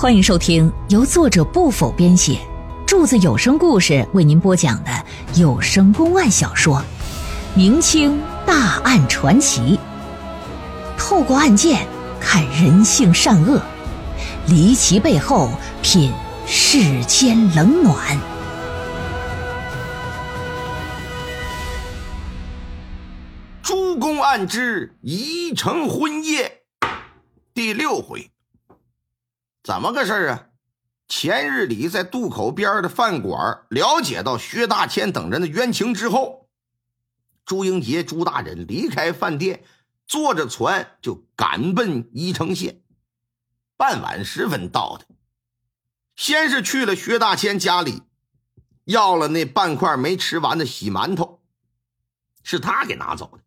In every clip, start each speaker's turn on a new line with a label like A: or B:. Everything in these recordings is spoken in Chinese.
A: 欢迎收听由作者不否编写，柱子有声故事为您播讲的有声公案小说《明清大案传奇》，透过案件看人性善恶，离奇背后品世间冷暖。
B: 诸公案之宜城婚夜第六回。怎么个事儿啊？前日里在渡口边的饭馆了解到薛大千等人的冤情之后，朱英杰、朱大人离开饭店，坐着船就赶奔宜城县。傍晚时分到的，先是去了薛大千家里，要了那半块没吃完的洗馒头，是他给拿走的。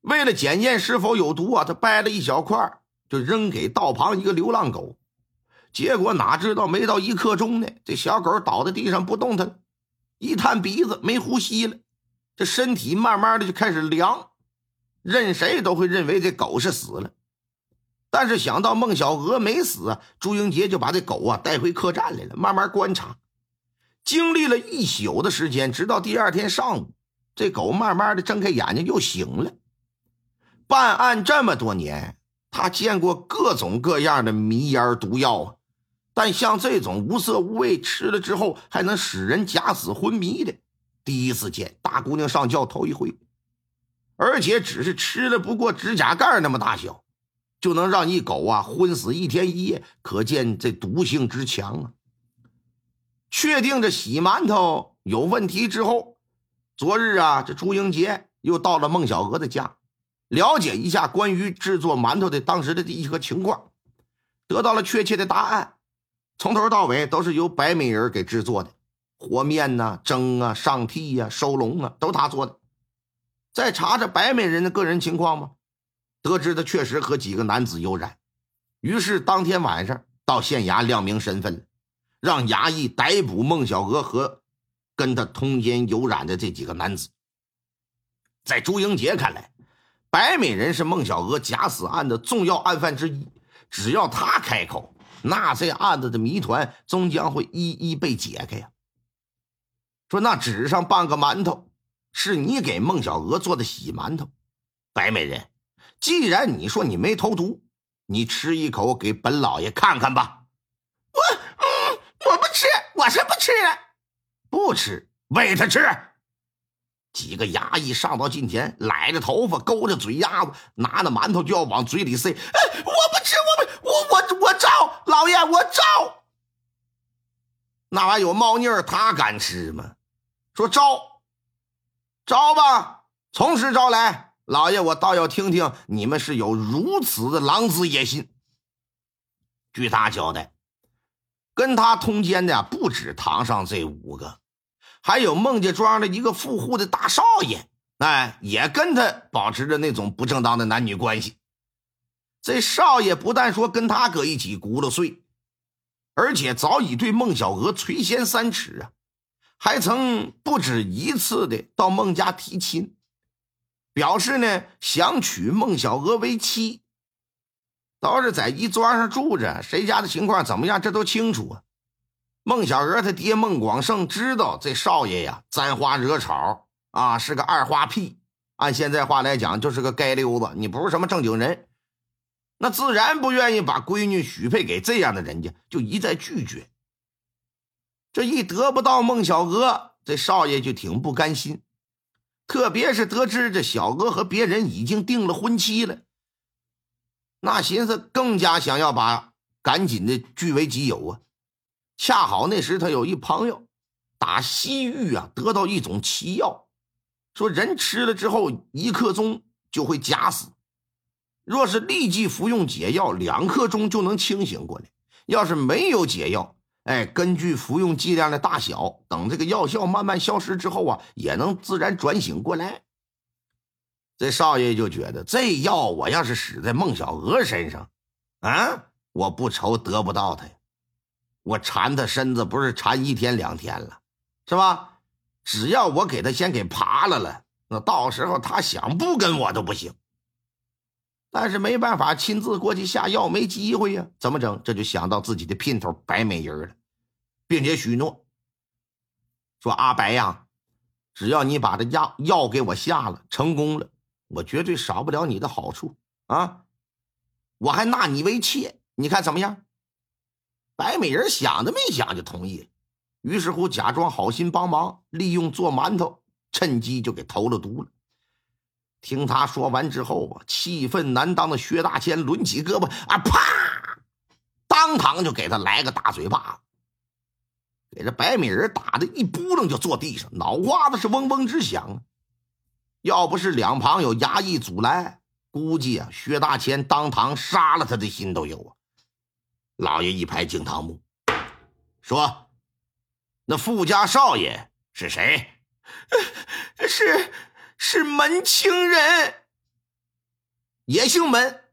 B: 为了检验是否有毒啊，他掰了一小块，就扔给道旁一个流浪狗。结果哪知道没到一刻钟呢，这小狗倒在地上不动弹了，一探鼻子没呼吸了，这身体慢慢的就开始凉，任谁都会认为这狗是死了。但是想到孟小娥没死，朱英杰就把这狗啊带回客栈来了，慢慢观察。经历了一宿的时间，直到第二天上午，这狗慢慢的睁开眼睛又醒了。办案这么多年，他见过各种各样的迷烟毒药啊。但像这种无色无味，吃了之后还能使人假死昏迷的，第一次见。大姑娘上轿头一回，而且只是吃了不过指甲盖那么大小，就能让一狗啊昏死一天一夜，可见这毒性之强啊！确定这洗馒头有问题之后，昨日啊，这朱英杰又到了孟小娥的家，了解一下关于制作馒头的当时的一个情况，得到了确切的答案。从头到尾都是由白美人给制作的，和面呐、蒸啊、上屉呀、收笼啊，都是他做的。再查查白美人的个人情况吧，得知他确实和几个男子有染。于是当天晚上到县衙亮明身份，让衙役逮捕孟小娥和跟他通奸有染的这几个男子。在朱英杰看来，白美人是孟小娥假死案的重要案犯之一，只要他开口。那这案子的谜团终将会一一被解开呀。说那纸上半个馒头，是你给孟小娥做的洗馒头。白美人，既然你说你没投毒，你吃一口给本老爷看看吧。
C: 我，嗯，我不吃，我是不吃，
B: 不吃，喂他吃。几个衙役上到近前，揽着头发，勾着嘴丫子，拿着馒头就要往嘴里塞。
C: 哎，我不，我，我我我招，老爷我招。
B: 那玩意有猫腻儿，他敢吃吗？说招，招吧，从实招来。老爷，我倒要听听你们是有如此的狼子野心。据他交代，跟他通奸的不止堂上这五个。还有孟家庄的一个富户的大少爷，哎，也跟他保持着那种不正当的男女关系。这少爷不但说跟他搁一起轱辘睡，而且早已对孟小娥垂涎三尺啊，还曾不止一次的到孟家提亲，表示呢想娶孟小娥为妻。都是在一庄上住着，谁家的情况怎么样，这都清楚啊。孟小娥他爹孟广胜知道这少爷呀沾花惹草啊，是个二花屁，按现在话来讲就是个街溜子，你不是什么正经人，那自然不愿意把闺女许配给这样的人家，就一再拒绝。这一得不到孟小娥，这少爷就挺不甘心，特别是得知这小娥和别人已经定了婚期了，那寻思更加想要把赶紧的据为己有啊。恰好那时他有一朋友，打西域啊得到一种奇药，说人吃了之后一刻钟就会假死，若是立即服用解药，两刻钟就能清醒过来；要是没有解药，哎，根据服用剂量的大小，等这个药效慢慢消失之后啊，也能自然转醒过来。这少爷就觉得这药我要是使在孟小娥身上，啊，我不愁得不到他呀。我缠他身子不是缠一天两天了，是吧？只要我给他先给扒了了，那到时候他想不跟我都不行。但是没办法亲自过去下药，没机会呀。怎么整？这就想到自己的姘头白美人了，并且许诺说：“阿白呀，只要你把这药药给我下了，成功了，我绝对少不了你的好处啊！我还纳你为妾，你看怎么样？”白美人想都没想就同意了，于是乎假装好心帮忙，利用做馒头，趁机就给投了毒了。听他说完之后啊，气愤难当的薛大千抡起胳膊啊，啪，当堂就给他来个大嘴巴子，给这白美人打的一扑棱就坐地上，脑瓜子是嗡嗡直响！要不是两旁有衙役阻拦，估计啊，薛大千当堂杀了他的心都有啊！老爷一拍惊堂木，说：“那富家少爷是谁？
C: 是。”是门清人，
B: 也姓门。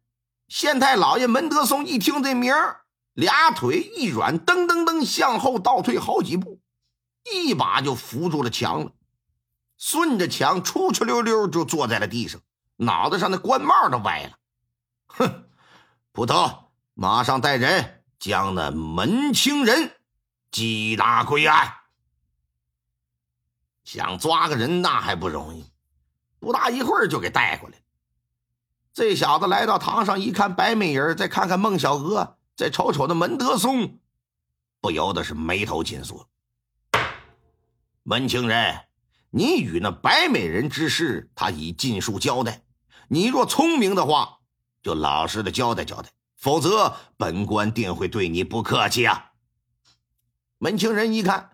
B: 县太老爷门德松一听这名儿，俩腿一软，噔噔噔向后倒退好几步，一把就扶住了墙了，顺着墙出出溜溜就坐在了地上，脑袋上的官帽都歪了。哼，捕头，马上带人将那门清人缉拿归案。想抓个人那还不容易。不大一会儿就给带过来。这小子来到堂上一看，白美人再看看孟小娥，再瞅瞅那门德松，不由得是眉头紧锁。门清人，你与那白美人之事，他已尽数交代。你若聪明的话，就老实的交代交代，否则本官定会对你不客气啊。门清人一看，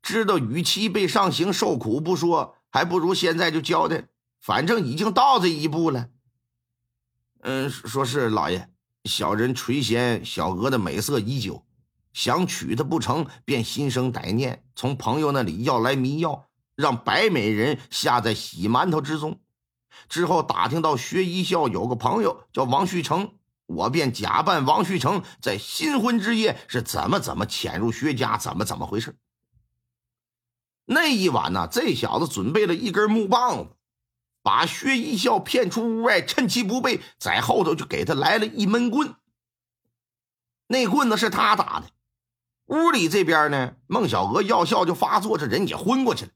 B: 知道与其被上刑受苦不说，还不如现在就交代。反正已经到这一步了。嗯，说是老爷，小人垂涎小娥的美色已久，想娶她不成，便心生歹念，从朋友那里要来迷药，让白美人下在洗馒头之中。之后打听到薛一笑有个朋友叫王旭成，我便假扮王旭成，在新婚之夜是怎么怎么潜入薛家，怎么怎么回事。那一晚呢，这小子准备了一根木棒子。把薛一笑骗出屋外，趁其不备，在后头就给他来了一闷棍。那棍子是他打的。屋里这边呢，孟小娥药效就发作，这人也昏过去了。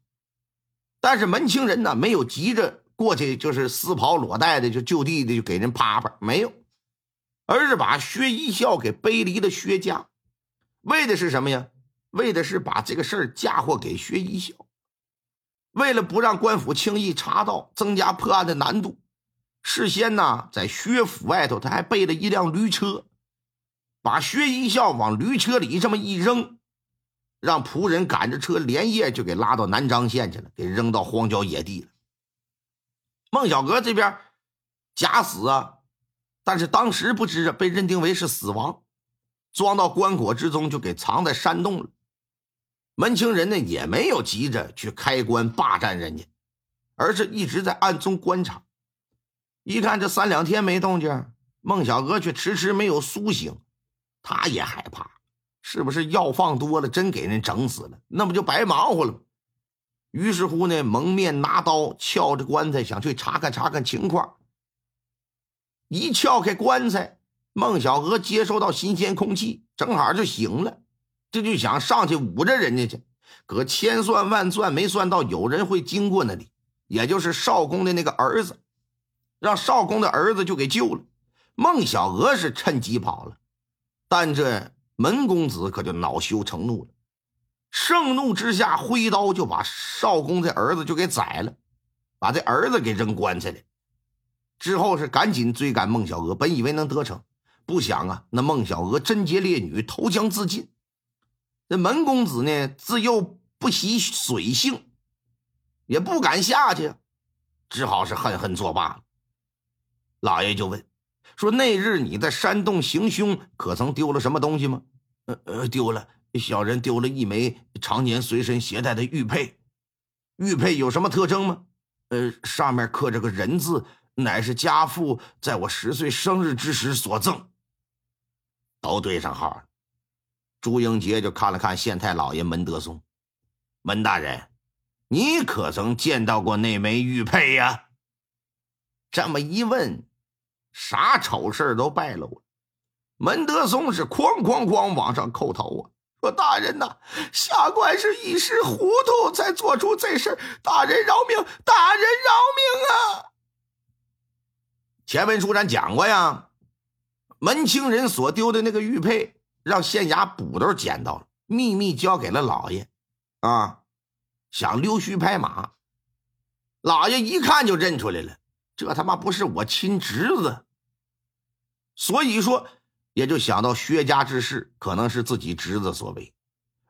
B: 但是门清人呢，没有急着过去，就是丝袍裸带的，就就地的就给人啪啪，没有，而是把薛一笑给背离了薛家，为的是什么呀？为的是把这个事儿嫁祸给薛一笑。为了不让官府轻易查到，增加破案的难度，事先呢，在薛府外头他还备了一辆驴车，把薛一笑往驴车里这么一扔，让仆人赶着车连夜就给拉到南漳县去了，给扔到荒郊野地了。孟小阁这边假死啊，但是当时不知被认定为是死亡，装到棺椁之中就给藏在山洞了。门清人呢也没有急着去开棺霸占人家，而是一直在暗中观察。一看这三两天没动静，孟小娥却迟迟没有苏醒，他也害怕，是不是药放多了，真给人整死了？那不就白忙活了吗？于是乎呢，蒙面拿刀撬着棺材，想去查看查看情况。一撬开棺材，孟小娥接收到新鲜空气，正好就醒了。这就想上去捂着人家去，可千算万算没算到有人会经过那里，也就是少公的那个儿子，让少公的儿子就给救了。孟小娥是趁机跑了，但这门公子可就恼羞成怒了，盛怒之下挥刀就把少公的儿子就给宰了，把这儿子给扔棺材里。之后是赶紧追赶孟小娥，本以为能得逞，不想啊，那孟小娥贞洁烈女，投江自尽。这门公子呢，自幼不习水性，也不敢下去，只好是恨恨作罢了。老爷就问说：“那日你在山洞行凶，可曾丢了什么东西吗？”“呃呃，丢了，小人丢了一枚常年随身携带的玉佩。玉佩有什么特征吗？”“呃，上面刻着个人字，乃是家父在我十岁生日之时所赠。”都对上号了。朱英杰就看了看县太老爷门德松，门大人，你可曾见到过那枚玉佩呀？这么一问，啥丑事都败露了。门德松是哐哐哐往上叩头啊，说：“大人呐，下官是一时糊涂才做出这事大人饶命，大人饶命啊！”前文书咱讲过呀，门清人所丢的那个玉佩，让县衙捕头捡到了，秘密交给了老爷，啊，想溜须拍马。老爷一看就认出来了，这他妈不是我亲侄子，所以说也就想到薛家之事可能是自己侄子所为，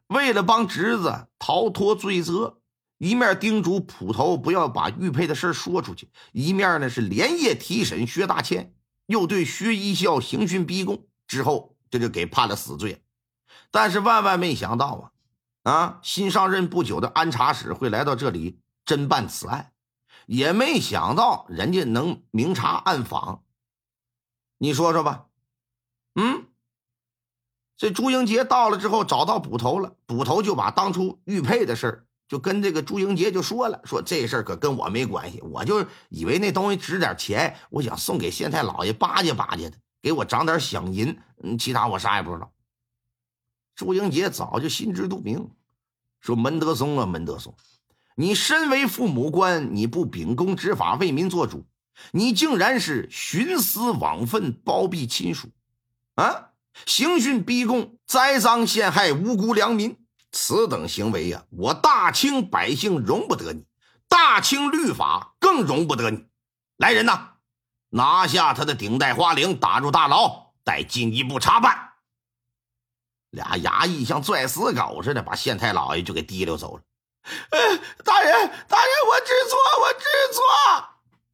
B: 为了帮侄子逃脱罪责。一面叮嘱捕头不要把玉佩的事说出去，一面呢是连夜提审薛大千，又对薛一笑刑讯逼供，之后这就给判了死罪。但是万万没想到啊，啊，新上任不久的安察使会来到这里侦办此案，也没想到人家能明察暗访。你说说吧，嗯，这朱英杰到了之后找到捕头了，捕头就把当初玉佩的事。就跟这个朱英杰就说了，说这事儿可跟我没关系，我就以为那东西值点钱，我想送给县太老爷巴结巴结的，给我涨点饷银，其他我啥也不知道。朱英杰早就心知肚明，说门德松啊，门德松，你身为父母官，你不秉公执法为民做主，你竟然是徇私枉分、包庇亲属，啊，刑讯逼供、栽赃陷害无辜良民。此等行为呀，我大清百姓容不得你，大清律法更容不得你。来人呐，拿下他的顶戴花翎，打入大牢，待进一步查办。俩衙役像拽死狗似的，把县太老爷就给提溜走了。
C: 呃，大人，大人，我知错，我知错。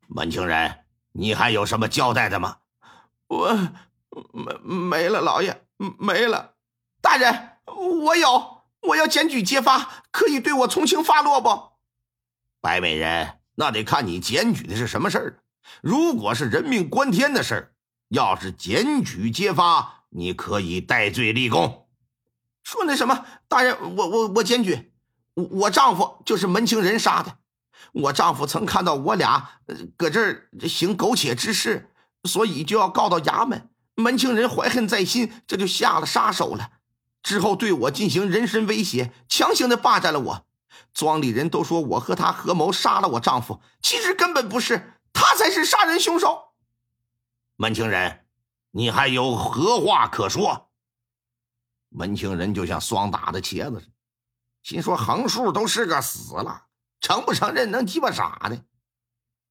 B: 门清人，你还有什么交代的吗？
C: 我没没了，老爷没了。大人，我有。我要检举揭发，可以对我从轻发落不？
B: 白美人，那得看你检举的是什么事儿。如果是人命关天的事儿，要是检举揭发，你可以戴罪立功。
C: 说那什么，大人，我我我检举，我我丈夫就是门清人杀的。我丈夫曾看到我俩搁这儿行苟且之事，所以就要告到衙门。门清人怀恨在心，这就下了杀手了。之后对我进行人身威胁，强行的霸占了我。庄里人都说我和他合谋杀了我丈夫，其实根本不是，他才是杀人凶手。
B: 门清人，你还有何话可说？门清人就像霜打的茄子，心说横竖都是个死了，承不承认能鸡巴傻的？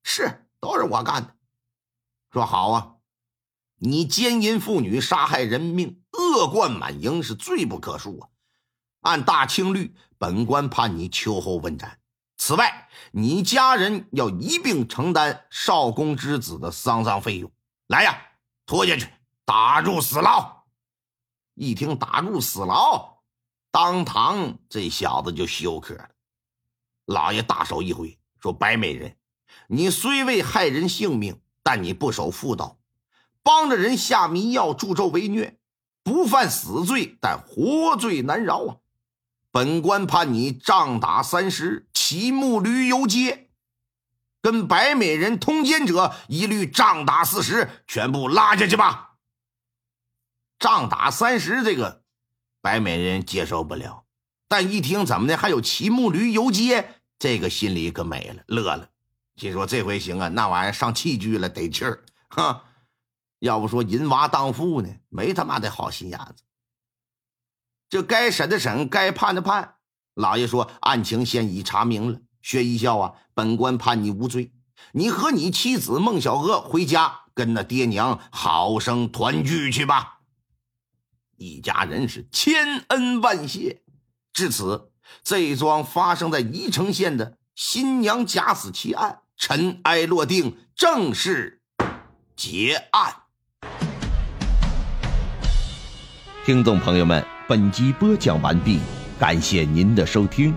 B: 是，都是我干的。说好啊。你奸淫妇女，杀害人命，恶贯满盈，是罪不可恕啊！按大清律，本官判你秋后问斩。此外，你家人要一并承担少公之子的丧葬费用。来呀，拖下去，打入死牢！一听打入死牢，当堂这小子就休克了。老爷大手一挥，说：“白美人，你虽未害人性命，但你不守妇道。”帮着人下迷药助纣为虐，不犯死罪，但活罪难饶啊！本官判你杖打三十，骑木驴游街，跟白美人通奸者一律杖打四十，全部拉下去吧。杖打三十，这个白美人接受不了，但一听怎么的还有骑木驴游街，这个心里可美了，乐了，心说这回行啊，那玩意上器具了，得气儿，哈。要不说淫娃荡妇呢，没他妈的好心眼子。这该审的审，该判的判。老爷说案情现已查明了，薛一笑啊，本官判你无罪。你和你妻子孟小娥回家，跟那爹娘好生团聚去吧。一家人是千恩万谢。至此，这桩发生在宜城县的新娘假死奇案尘埃落定，正式结案。
D: 听众朋友们，本集播讲完毕，感谢您的收听。